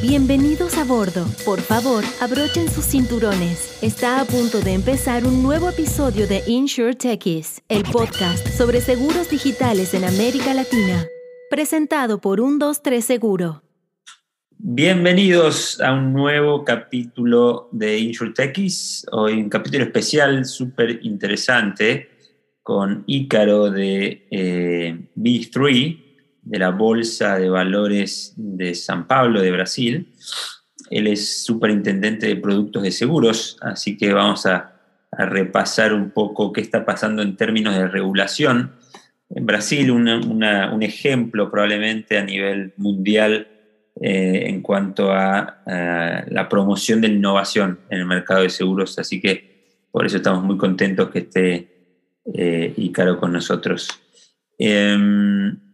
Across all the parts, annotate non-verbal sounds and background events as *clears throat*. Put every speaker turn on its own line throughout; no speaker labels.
Bienvenidos a bordo. Por favor, abrochen sus cinturones. Está a punto de empezar un nuevo episodio de Insure el podcast sobre seguros digitales en América Latina. Presentado por 123 Seguro.
Bienvenidos a un nuevo capítulo de Insure Techies. Hoy un capítulo especial súper interesante con Ícaro de eh, B3 de la Bolsa de Valores de San Pablo de Brasil. Él es superintendente de productos de seguros, así que vamos a, repasar un poco qué está pasando en términos de regulación. En Brasil, un ejemplo probablemente a nivel mundial eh, en cuanto a, la promoción de la innovación en el mercado de seguros, así que por eso estamos muy contentos que esté eh, Ícaro con nosotros. Em,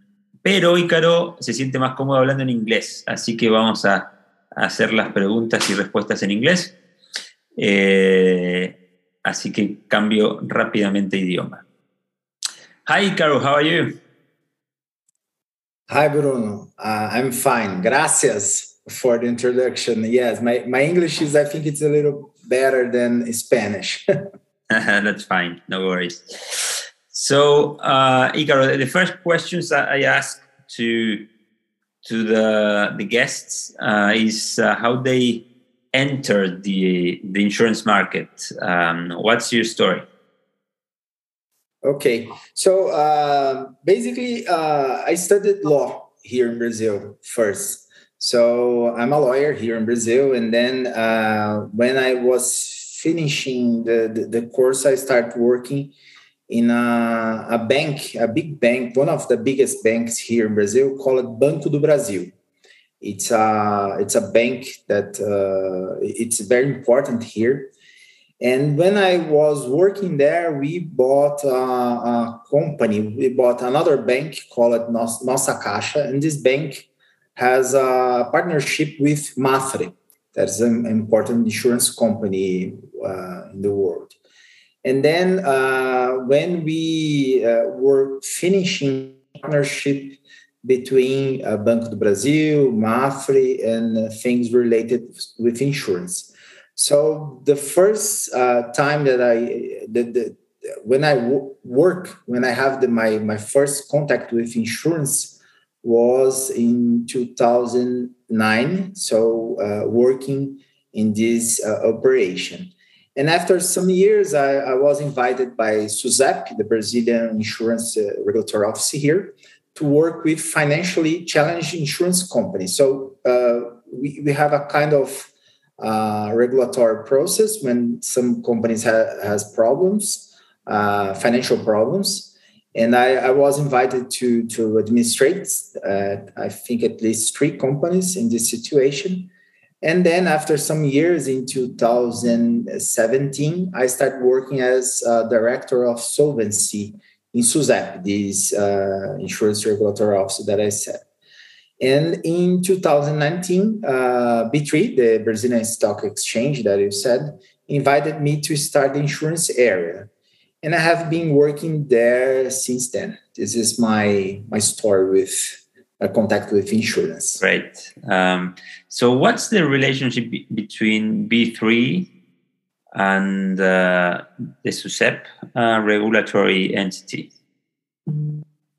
pero Ícaro se siente más cómodo hablando en inglés, así que vamos a, hacer las preguntas y respuestas en inglés. Eh, así que cambio rápidamente idioma. Hi Ícaro, how are you?
Hi Bruno, uh, I'm fine. Gracias for the introduction. Yes, my, my English is, I think it's a little better than Spanish. *laughs* *laughs*
That's fine, no worries. So, uh, Ícaro, the first questions that I ask to to the the guests uh, is uh, how they entered the the insurance market. Um, what's your story?
Okay, so uh, basically, uh, I studied law here in Brazil first. So I'm a lawyer here in Brazil, and then uh, when I was finishing the, the, the course, I started working in a, a, bank, a big bank, one of the biggest banks here in Brazil, called Banco do Brasil. It's a it's a bank that uh, it's very important here. And when I was working there, we bought a, a company. We bought another bank called Nossa Caixa, and this bank has a partnership with Mapfre. That's an important insurance company uh, in the world. And then uh, when we uh, were finishing partnership between uh, Banco do Brasil, Mapfre, and uh, things related with insurance. So the first uh, time that I, the, the, when I w- work, when I have the, my, my first contact with insurance was in 2009. So uh, working in this operation. And after some years, I, I was invited by SUSEP, the Brazilian Insurance uh, Regulatory Office here, to work with financially challenged insurance companies. So uh, we, we have a kind of uh, regulatory process when some companies ha- has problems, uh, financial problems. And I, I, was invited to, to administrate, uh, I think, at least three companies in this situation and then after some years in 2017, I started working as director of solvency in SUSEP, this uh, insurance regulatory office that I said. And in 2019, uh, B3, the Brazilian Stock Exchange that you said, invited me to start the insurance area. And I have been working there since then. This is my, my story with contact with insurance.
Great. Um, so, what's the relationship be- between B3 and uh, the SUSEP uh, regulatory entity?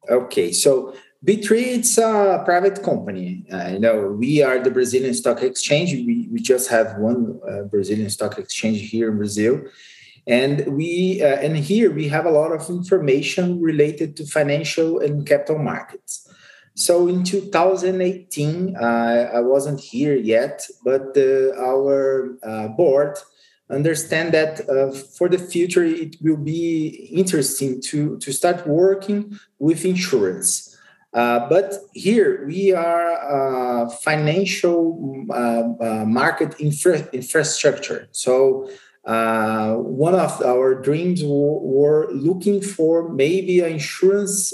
Okay, so B3 it's a private company. Uh, you know, we are the Brazilian Stock Exchange. We, we just have one uh, Brazilian Stock Exchange here in Brazil. And we uh, and here we have a lot of information related to financial and capital markets. So in 2018, uh, I wasn't here yet, but our uh, board understand that uh, for the future it will be interesting to to start working with insurance. Uh, but here we are uh, financial uh, market infra- infrastructure. So one of our dreams were looking for maybe an insurance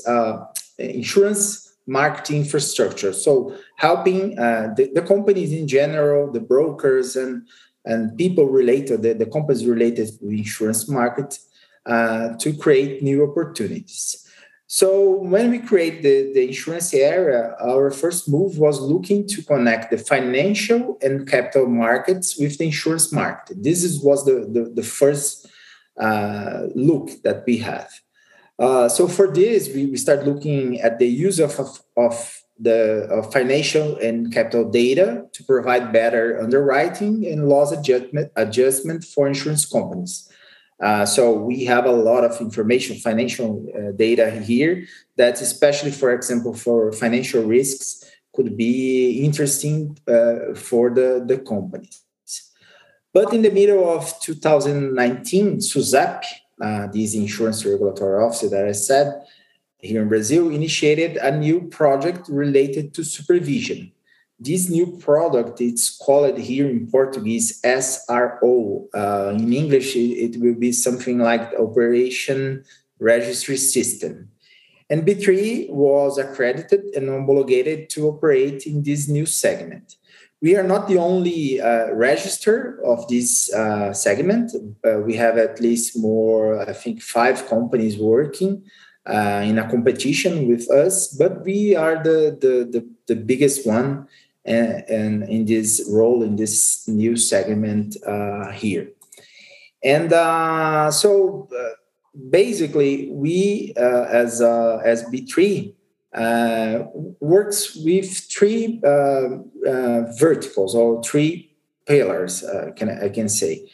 insurance marketing infrastructure. So helping uh, the, the, companies in general, the brokers and and people related, the, the companies related to the insurance market, uh, to create new opportunities. So when we create the, the insurance area, our first move was looking to connect the financial and capital markets with the insurance market. This is, was the, the, the first uh, look that we have. Uh, so for this, we, we start looking at the use of, of, of the financial and capital data to provide better underwriting and loss adjustment, adjustment for insurance companies. Uh, so we have a lot of information, financial uh, data here that, especially for example, for financial risks, could be interesting uh, for the, the companies. But in the middle of 2019, SUSEP, uh, this insurance regulatory officer that I said here in Brazil, initiated a new project related to supervision. This new product it's called here in portuguese sro uh, in english it, it, will be something like operation registry system. And b3 was accredited and homologated to operate in this new segment we are not the only uh, register of this uh, segment uh, we have at least more i think five companies working uh, in a competition with us but we are the, the, the, the biggest one and, and in this role in this new segment uh, here. And uh, so uh, basically, we uh, as uh, as B3 uh, works with three uh, uh, verticals or three pillars. Uh, can I can say?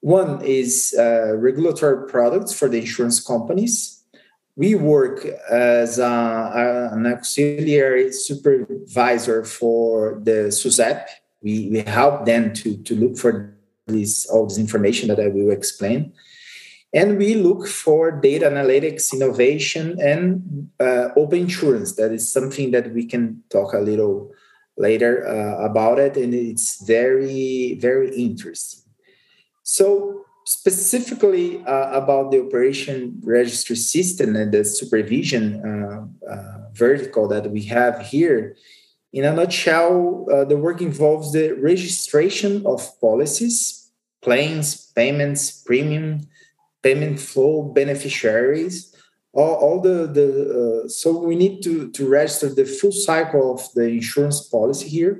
One is regulatory products for the insurance companies we work as a, an auxiliary supervisor for the SUSEP. We, we help them to, to look for this all this information that I will explain. And we look for data analytics, innovation, and uh, open insurance. That is something that we can talk a little later uh, about it, and it's very, very interesting. So specifically uh, about the operation registry system and the supervision uh, uh, vertical that we have here, in a nutshell, uh, the work involves the registration of policies, claims, payments, premium, payment flow, beneficiaries, all, all the, the uh, so we need to, to register the full cycle of the insurance policy here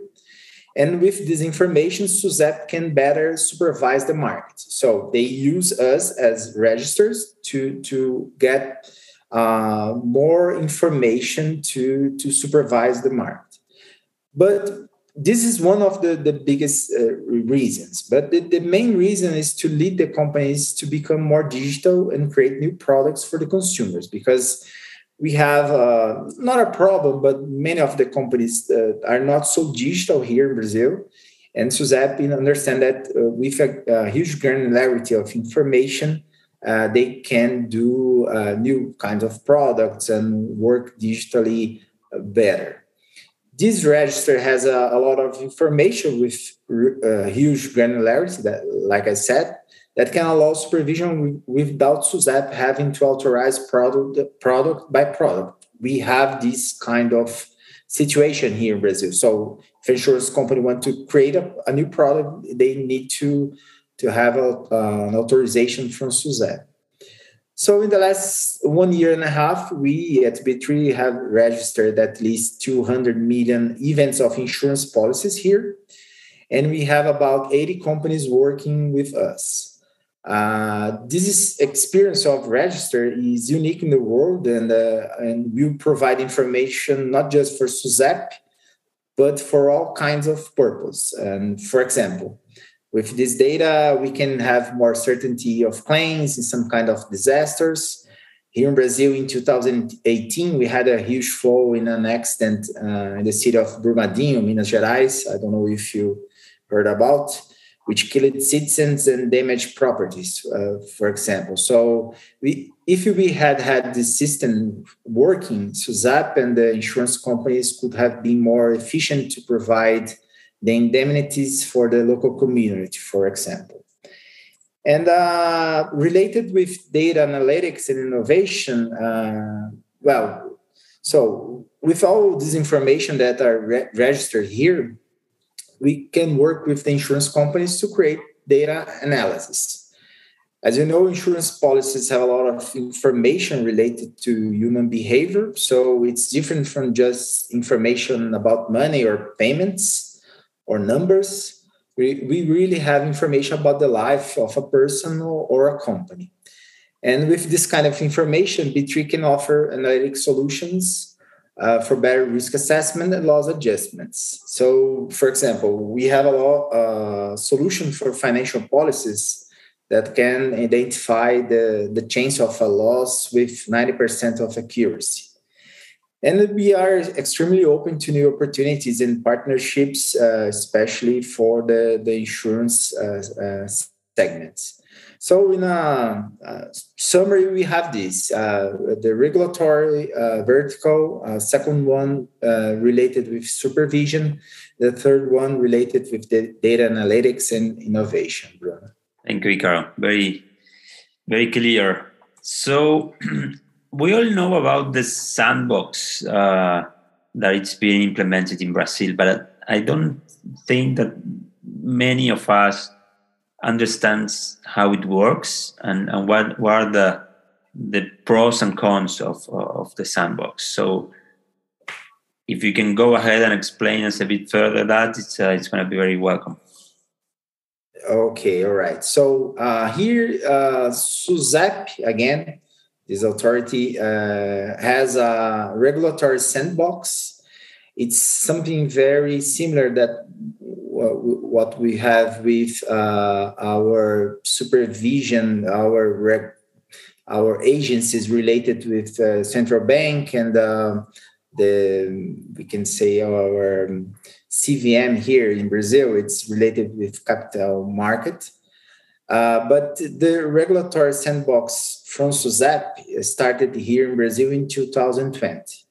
and with this information, SUSEP can better supervise the market. So they use us as registers to, to get uh, more information to, to supervise the market. But this is one of the, the biggest uh, reasons. But the, the main reason is to lead the companies to become more digital and create new products for the consumers because we have uh, not a problem, but many of the companies uh, are not so digital here in Brazil. And SUSEP understand that uh, with a, a, huge granularity of information, uh, they can do uh, new kinds of products and work digitally better. This register has a, a lot of information with uh, huge granularity, that, like I said, that can allow supervision without SUSEP having to authorize product, product by product. We have this kind of situation here in Brazil. So if insurance company want to create a, a new product, they need to, to have a, uh, an authorization from SUSEP. So in the last one year and a half, we at B3 have registered at least 200 million events of insurance policies here. And we have about 80 companies working with us. Uh, this experience of register is unique in the world and, uh, and will provide information not just for SUSEP, but for all kinds of purpose. And for example, with this data, we can have more certainty of claims in some kind of disasters. Here in Brazil in 2018, we had a huge flow in an accident uh, in the city of Brumadinho, Minas Gerais. I don't know if you heard about which killed citizens and damaged properties, uh, for example. So, we, if we had had this system working, SUSEP and the insurance companies could have been more efficient to provide the indemnities for the local community, for example. And uh, related with data analytics and innovation, uh, well, so with all this information that are re- registered here, we can work with the insurance companies to create data analysis. As you know, insurance policies have a lot of information related to human behavior. So it's different from just information about money or payments or numbers. We, we really have information about the life of a person or, a company. And with this kind of information, B3 can offer analytic solutions uh, for better risk assessment and loss adjustments. So, for example, we have a law uh, solution for financial policies that can identify the, the chance of a loss with 90% of accuracy. And we are extremely open to new opportunities and partnerships, uh, especially for the, the insurance uh, uh, segments. So, in a, a, summary, we have this uh, the regulatory uh, vertical, uh, second one related with supervision, the third one related with the data analytics and innovation, Bruno.
Thank you, Icaro. Very, very clear. So *clears throat* we all know about the sandbox uh, that it's being implemented in Brazil, but I don't think that many of us understands how it works and, and what, what are the the pros and cons of, of the sandbox. So if you can go ahead and explain us a bit further that, it's, uh, it's going to be very welcome.
Okay, all right. So uh, here, uh, SUSEP, again, this authority uh, has a regulatory sandbox. It's something very similar that what we have with uh, our supervision, our our agencies related with uh, central bank and uh, the we can say our CVM here in Brazil, it's related with capital market. Uh, but the regulatory sandbox from SUSEP started here in Brazil in 2020.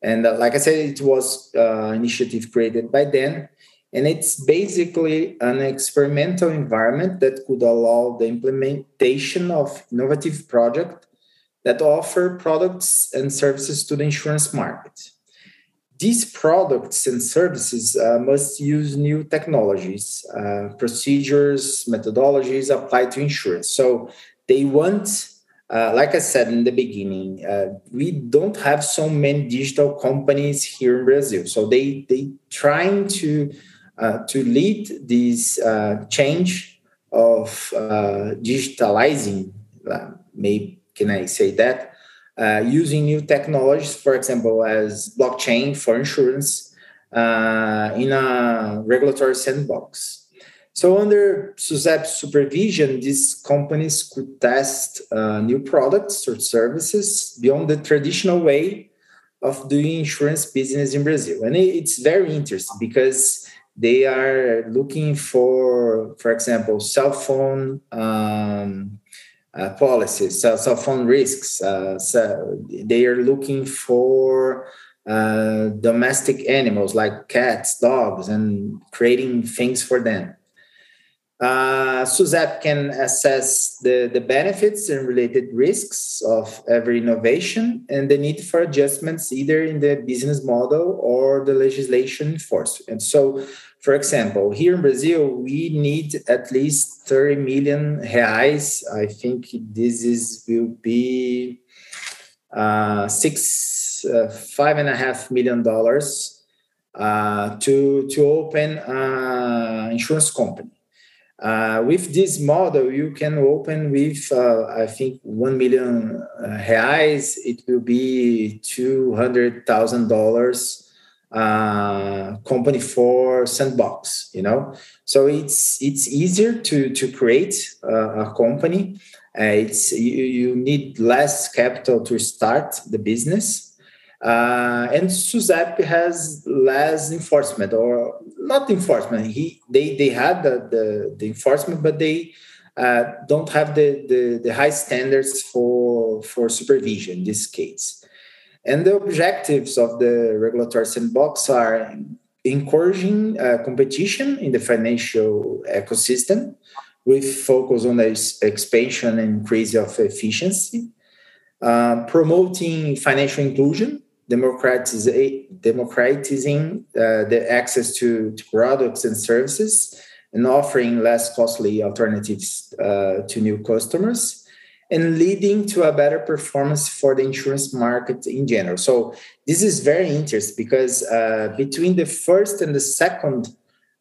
And uh, like I said, it was uh, initiative created by then. And it's basically an experimental environment that could allow the implementation of innovative projects that offer products and services to the insurance market these products and services uh, must use new technologies, uh, procedures, methodologies applied to insurance. So they want, uh, like I said in the beginning, uh, we don't have so many digital companies here in Brazil. So they they trying to uh, to lead this uh, change of digitalizing. maybe can I say that? Uh, using new technologies, for example, as blockchain for insurance uh, in a regulatory sandbox. So, under SUSEP supervision, these companies could test uh, new products or services beyond the traditional way of doing insurance business in Brazil. And it's very interesting because they are looking for, for example, cell phone um, uh, policies, so cell phone risks. Uh, so they are looking for uh, domestic animals like cats, dogs, and creating things for them. Uh, can assess the, the benefits and related risks of every innovation and the need for adjustments either in the business model or the legislation enforcement. And so for example, here in Brazil, we need at least 30 million reais. I think this is will be uh, six, uh, five and a half million dollars uh, to to open an insurance company. Uh, with this model, you can open with, uh, I think, 1 million uh, reais. It will be $200,000 uh, company for sandbox you know? So it's it's easier to to create uh, a company. Uh, it's you, you need less capital to start the business. Uh, and SUSEP has less enforcement or not enforcement. He they they had the the, the enforcement but they uh, don't have the, the the high standards for for supervision in this case and the objectives of the regulatory sandbox are encouraging uh, competition in the financial ecosystem with focus on the expansion and increase of efficiency, uh, promoting financial inclusion, democratizing uh, the access to, to, products and services, and offering less costly alternatives uh, to new customers and leading to a better performance for the insurance market in general. So this is very interesting because uh, between the first and the second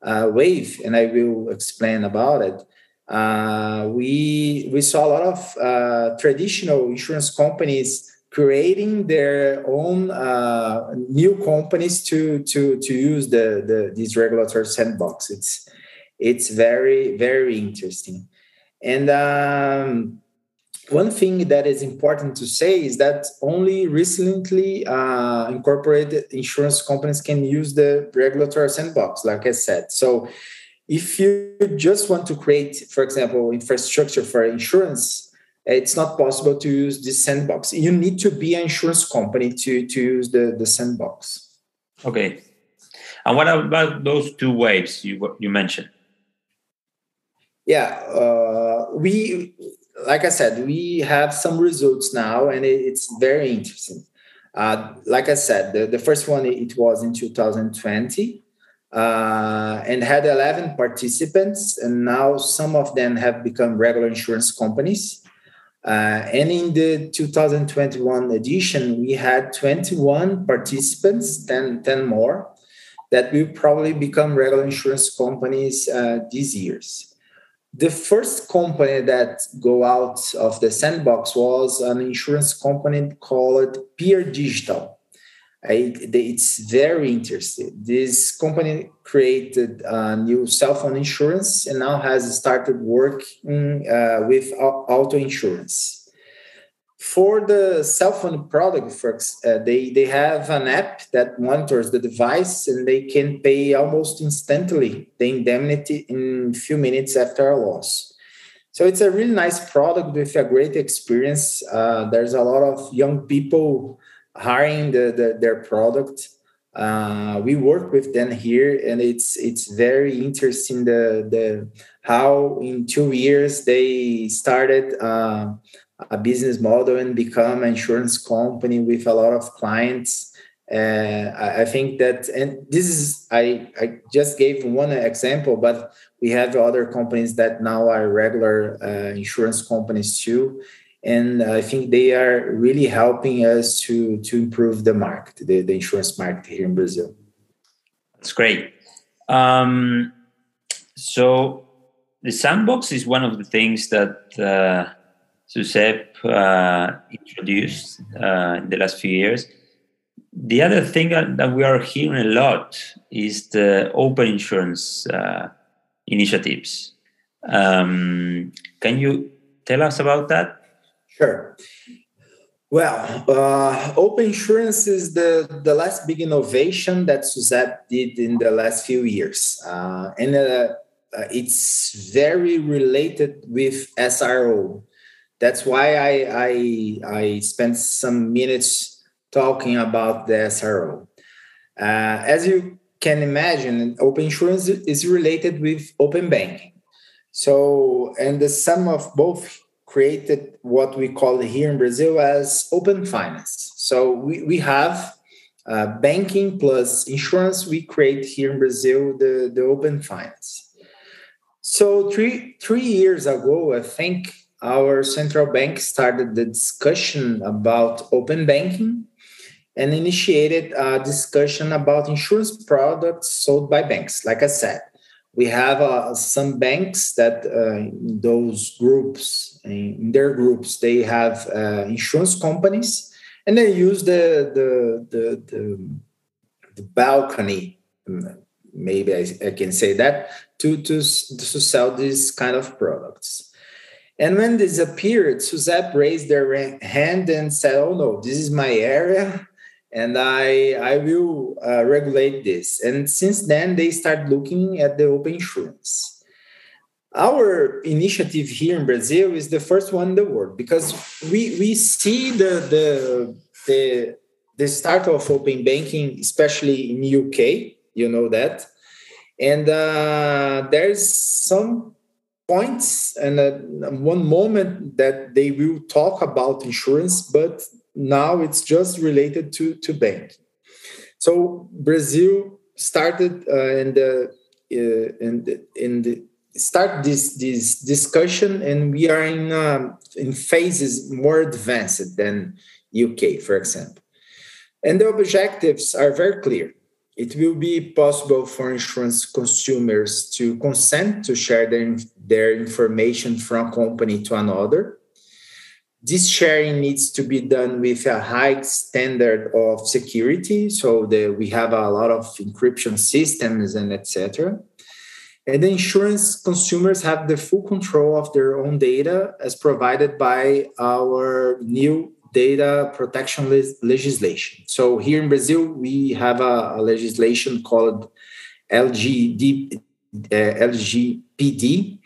uh, wave, and I will explain about it, uh, we we saw a lot of uh, traditional insurance companies creating their own uh, new companies to to to use the, the this regulatory sandbox. It's it's very very interesting, and um, one thing that is important to say is that only recently uh, incorporated insurance companies can use the regulatory sandbox, like I said. So if you just want to create, for example, infrastructure for insurance, it's not possible to use this sandbox. You need to be an insurance company to, to use the, the sandbox.
Okay. And what about those two waves you, you mentioned?
Yeah, uh, we, like I said, we have some results now, and it's very interesting. Uh, like I said, the, the first one it was in 2020 uh, and had 11 participants, and now some of them have become regular insurance companies. Uh, and in the 2021 edition, we had 21 participants, 10, 10 more, that will probably become regular insurance companies uh, these years. The first company that go out of the sandbox was an insurance company called Pier Digital I, it's very interesting. This company created a new cell phone insurance and now has started working uh, with auto insurance. For the cell phone product, for, uh, they, they have an app that monitors the device and they can pay almost instantly the indemnity in a few minutes after a loss. So it's a really nice product with a great experience. Uh, there's a lot of young people hiring the, the their product. Uh, we work with them here, and it's it's very interesting the the how in two years they started uh, a business model and become an insurance company with a lot of clients. Uh, I think that, and this is I I just gave one example, but we have other companies that now are regular uh, insurance companies too, and I think they are really helping us to to improve the market, the, the insurance market here in Brazil.
That's great. Um, so the sandbox is one of the things that uh, uh, introduced uh, in the last few years. The other thing that we are hearing a lot is the open insurance uh, initiatives. Um, can you tell us about that?
Sure. Well, uh, open insurance is the, the last big innovation that SUSEP did in the last few years. Uh, and uh, uh it's very related with SRO. That's why I, I, I spent some minutes talking about the SRO. Uh, as you can imagine, open insurance is related with open banking. So, and the sum of both created what we call here in Brazil as open finance. So we, we have uh, banking plus insurance. We create here in Brazil the, the open finance. So three three years ago, I think our central bank started the discussion about open banking and initiated a discussion about insurance products sold by banks. Like I said, we have uh, some banks that uh, those groups in their groups they have uh, insurance companies and they use the the the, the, the balcony maybe I, I, can say that to, to to sell these kind of products and when this appeared SUSEP raised their hand and said oh no this is my area and I I will uh, regulate this. And since then, they start looking at the open insurance. Our initiative here in Brazil is the first one in the world because we we see the the the the start of open banking, especially in UK. You know that, and uh, there's some points and uh, one moment that they will talk about insurance, but now it's just related to, to banking. So Brazil started uh, in the uh, in the, in the start this this discussion, and we are in um, in phases more advanced than UK, for example. And the objectives are very clear. It will be possible for insurance consumers to consent to share their, their information from company to another. This sharing needs to be done with a high standard of security, so that we have a lot of encryption systems and etc. And the insurance consumers have the full control of their own data as provided by our new data protection legislation. So here in Brazil, we have a, a legislation called LGD, uh, LGPD.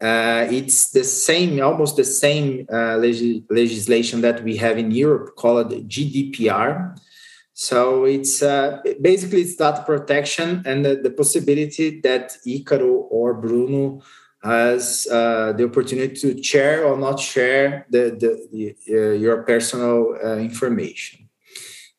Uh, it's the same, almost the same uh, leg- legislation that we have in Europe called GDPR. So it's uh, basically it's data protection and the, the possibility that Icaro or Bruno has uh, the opportunity to share or not share the, the, the uh, your personal uh, information.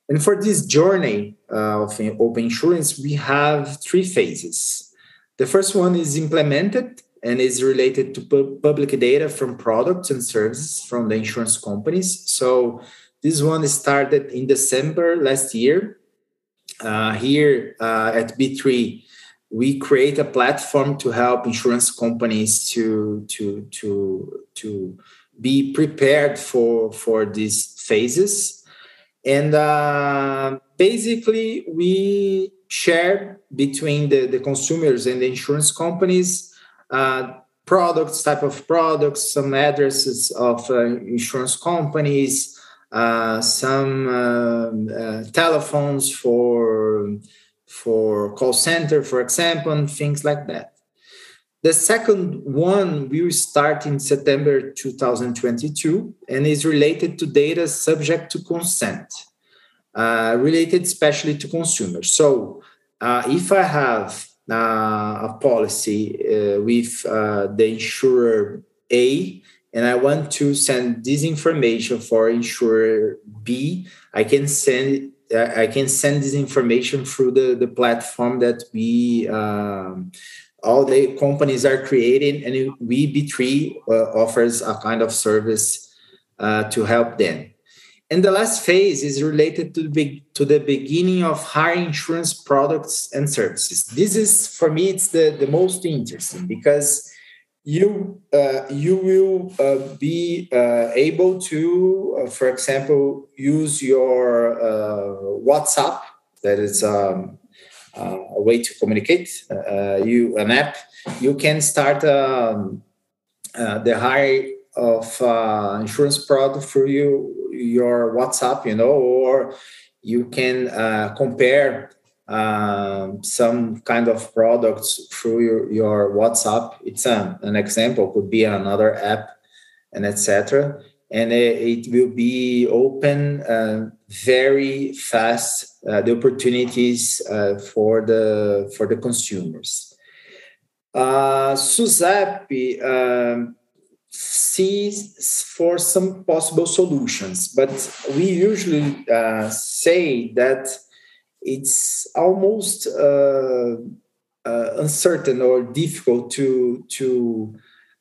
And for this journey uh, of open insurance, we have three phases. The first one is implemented and is related to pu- public data from products and services from the insurance companies. So this one started in December last year. Uh, here uh, at B3, we create a platform to help insurance companies to to to to be prepared for for these phases. And uh, basically we share between the, the consumers and the insurance companies uh, products type of products some addresses of uh, insurance companies uh, some um, uh, telephones for for call center, for example, and things like that. The second one will start in September 2022 and is related to data subject to consent, uh, related especially to consumers. So, uh, if I have uh, a policy uh, with the insurer A and I want to send this information for insurer B, I can send I can send this information through the, the platform that we um, all the companies are creating, and we B3 uh, offers a kind of service uh, to help them. And the last phase is related to the, to the beginning of high insurance products and services. This is for me, it's the, the most interesting because you uh, you will uh, be uh, able to, uh, for example, use your uh, WhatsApp. That is um, uh, a way to communicate. you an app. You can start um, the hire of insurance product through you your WhatsApp. You know, or you can compare um, some kind of products through your, your WhatsApp. It's a, an example, could be another app, and etc. And it, it, will be open uh, very fast. Uh, the opportunities uh, for the for the consumers. Uh, um, sees for some possible solutions, but we usually uh, say that it's almost uh, uh, uncertain or difficult to to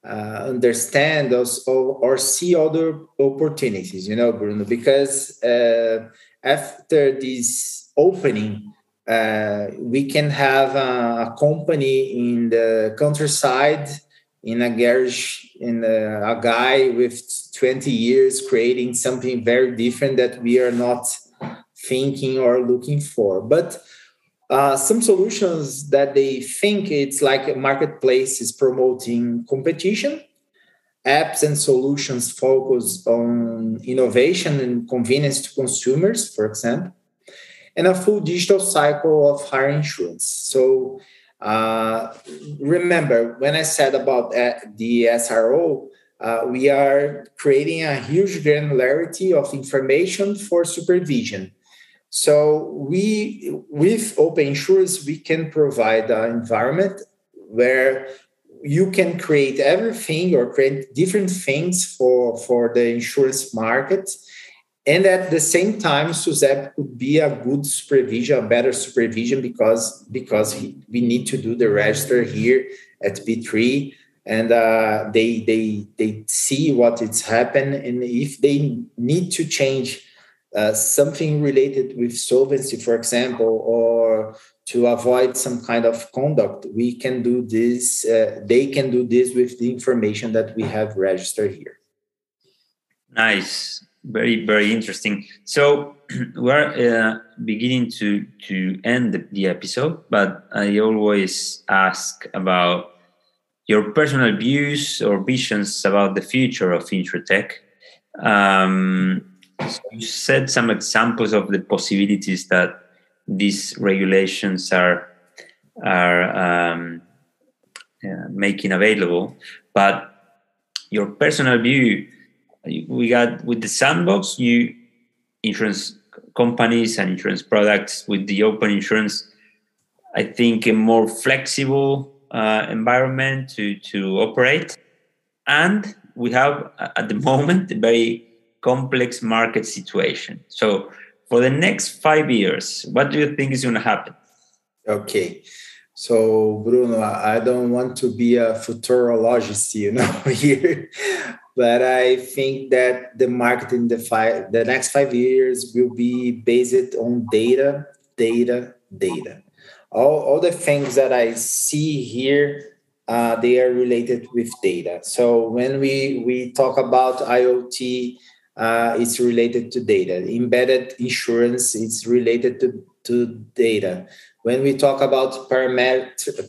uh, understand or, or, see other opportunities. You know, Bruno, because uh, after this opening. Uh, we can have a, a, company in the countryside in a garage in a, a guy with 20 years creating something very different that we are not thinking or looking for. But uh, some solutions that they think it's like a marketplace is promoting competition. Apps and solutions focus on innovation and convenience to consumers, for example, and a full digital cycle of higher insurance. So uh, remember, when I said about uh, the SRO, uh, we are creating a huge granularity of information for supervision so we, with open insurance, we can provide an environment where you can create everything or create different things for, for the insurance market. And at the same time, SUSEP could be a good supervision, a better supervision because because we need to do the register here at B3 and uh, they they they see what it's happened and if they need to change uh, something related with solvency for example or to avoid some kind of conduct we can do this uh, they can do this with the information that we have registered here.
Nice. Very very interesting. So *clears throat* we're uh, beginning to to end the episode but i always ask about your personal views or visions about the future of InsurTech. Um, so you said some examples of the possibilities that these regulations are are um, uh, making available, but your personal view, we got with the sandbox, you insurance companies and insurance products with the open insurance. I think a more flexible uh, environment to, to operate. And we have at the *laughs* moment a very complex market situation. So, for the next five years, what do you think is going to happen?
Okay. So, Bruno, I don't want to be a futurologist, you know, *laughs* here, but I think that the market in the five, the next five years will be based on data, data, data all, all the things that I see here, uh, they are related with data. So when we, we talk about IoT, uh, it's related to data. Embedded insurance, it's related to, to data. When we talk about parametric,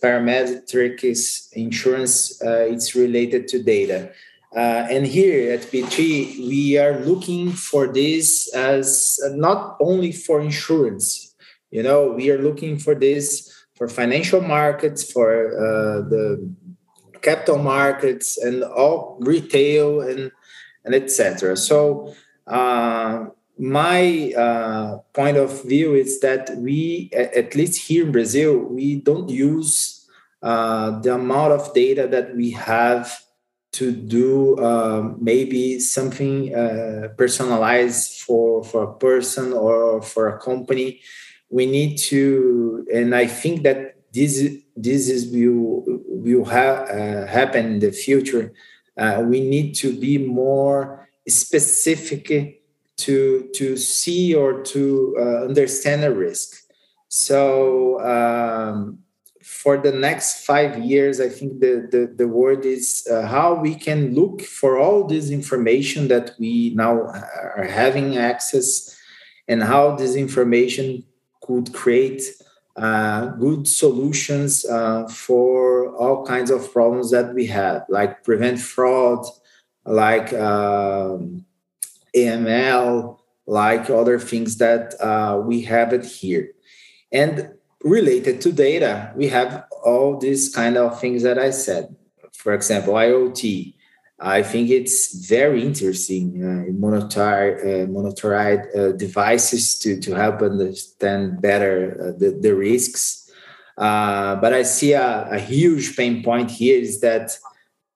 insurance, uh, it's related to data. Uh, and here at B3, we are looking for this as not only for insurance, you know, we are looking for this for financial markets, for uh, the capital markets, and all retail and and etc. So uh, my uh, point of view is that we, at least here in Brazil, we don't use uh, the amount of data that we have to do uh, maybe something uh, personalized for for a person or for a company we need to, and I think that this this is will will ha- uh, happen in the future. Uh, we need to be more specific to to see or to uh, understand a risk. So um, for the next five years, I think the the, the word is uh, how we can look for all this information that we now are having access, and how this information could create uh, good solutions uh, for all kinds of problems that we have, like prevent fraud, like um, AML, like other things that uh, we have it here. And related to data, we have all these kind of things that I said. For example, IoT, I think it's very interesting uh, monitor uh, uh, devices to to help understand better uh, the, the risks. Uh, but I see a, a, huge pain point here is that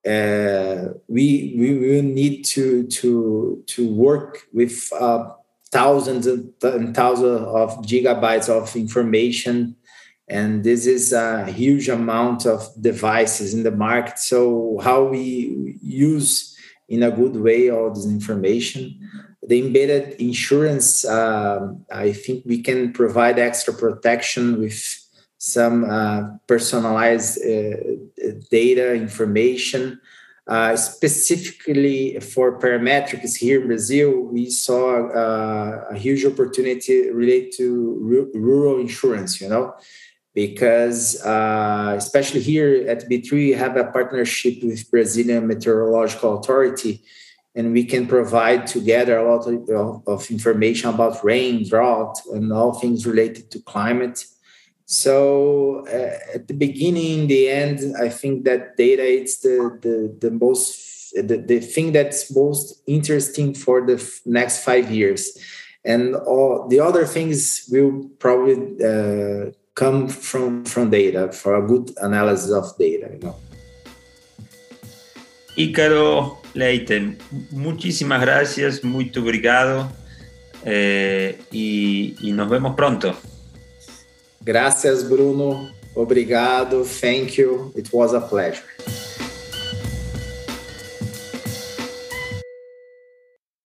uh, we we will need to to to work with thousands and thousands of gigabytes of information and this is a huge amount of devices in the market so how we use in a good way all this information the embedded insurance uh, i think we can provide extra protection with some uh, personalized uh, data information uh, specifically for parametrics here in Brazil, we saw uh, a huge opportunity related to rural insurance. You know, because uh, especially here at B3, we have a partnership with Brazilian Meteorological Authority, and we can provide together a lot of, of information about rain, drought, and all things related to climate. So uh, at the beginning, the end, I think that data is the, the, the most the, the thing that's most interesting for the next five years and all the other things will probably uh, come from from data for a good analysis of data you know
Ícaro Leiten, muchísimas gracias, muito obrigado. eh, y, y nos vemos pronto.
Gracias, Bruno. Obrigado. Thank you. It was a pleasure.